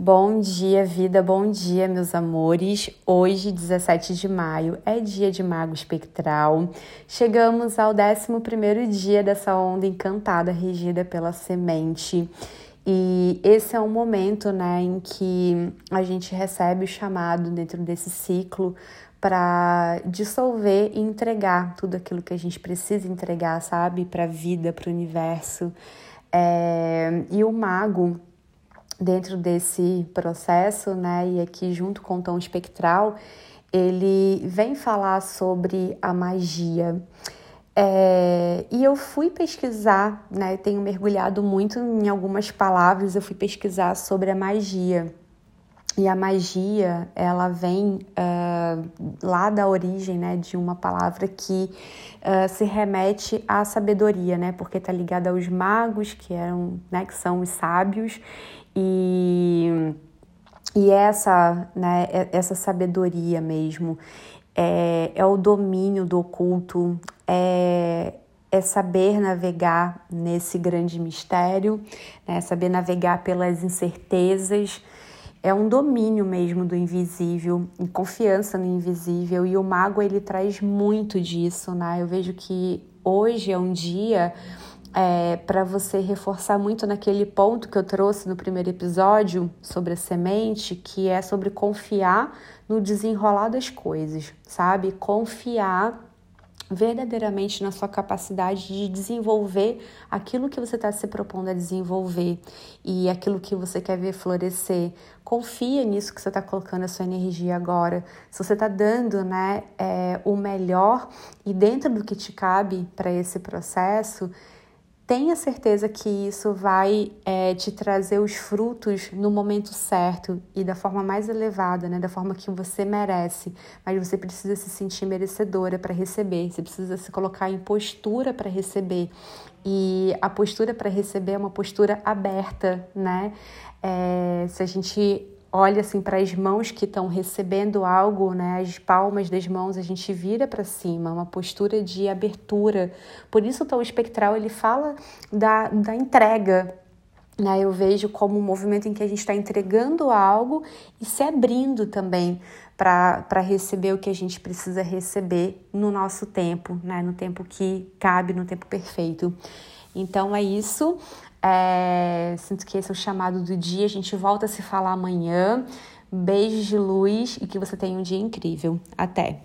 Bom dia, vida, bom dia, meus amores. Hoje, 17 de maio, é dia de Mago Espectral. Chegamos ao 11 dia dessa onda encantada regida pela semente. E esse é um momento né, em que a gente recebe o chamado dentro desse ciclo para dissolver e entregar tudo aquilo que a gente precisa entregar, sabe, para a vida, para o universo. É... E o mago dentro desse processo, né, e aqui junto com o tom espectral, ele vem falar sobre a magia. É, e eu fui pesquisar, né, tenho mergulhado muito em algumas palavras, eu fui pesquisar sobre a magia. E a magia, ela vem uh, lá da origem, né, de uma palavra que uh, se remete à sabedoria, né, porque está ligada aos magos, que eram, né, que são os sábios, e, e essa, né, essa sabedoria mesmo é, é o domínio do oculto, é, é saber navegar nesse grande mistério, né, saber navegar pelas incertezas, é um domínio mesmo do invisível, confiança no invisível, e o mago ele traz muito disso, né? Eu vejo que hoje é um dia é, para você reforçar muito naquele ponto que eu trouxe no primeiro episódio sobre a semente, que é sobre confiar no desenrolar das coisas, sabe? Confiar verdadeiramente na sua capacidade de desenvolver aquilo que você está se propondo a desenvolver e aquilo que você quer ver florescer. Confia nisso que você está colocando a sua energia agora. Se você está dando né, é, o melhor e dentro do que te cabe para esse processo, tenha certeza que isso vai é, te trazer os frutos no momento certo e da forma mais elevada, né? da forma que você merece. Mas você precisa se sentir merecedora para receber, você precisa se colocar em postura para receber. E a postura para receber é uma postura aberta, né? É, se a gente olha assim para as mãos que estão recebendo algo, né? As palmas das mãos a gente vira para cima, uma postura de abertura. Por isso o tom espectral ele fala da, da entrega. Né? Eu vejo como um movimento em que a gente está entregando algo e se abrindo também para receber o que a gente precisa receber no nosso tempo, né? no tempo que cabe, no tempo perfeito. Então é isso. É, sinto que esse é o chamado do dia. A gente volta a se falar amanhã. Beijos de luz e que você tenha um dia incrível. Até!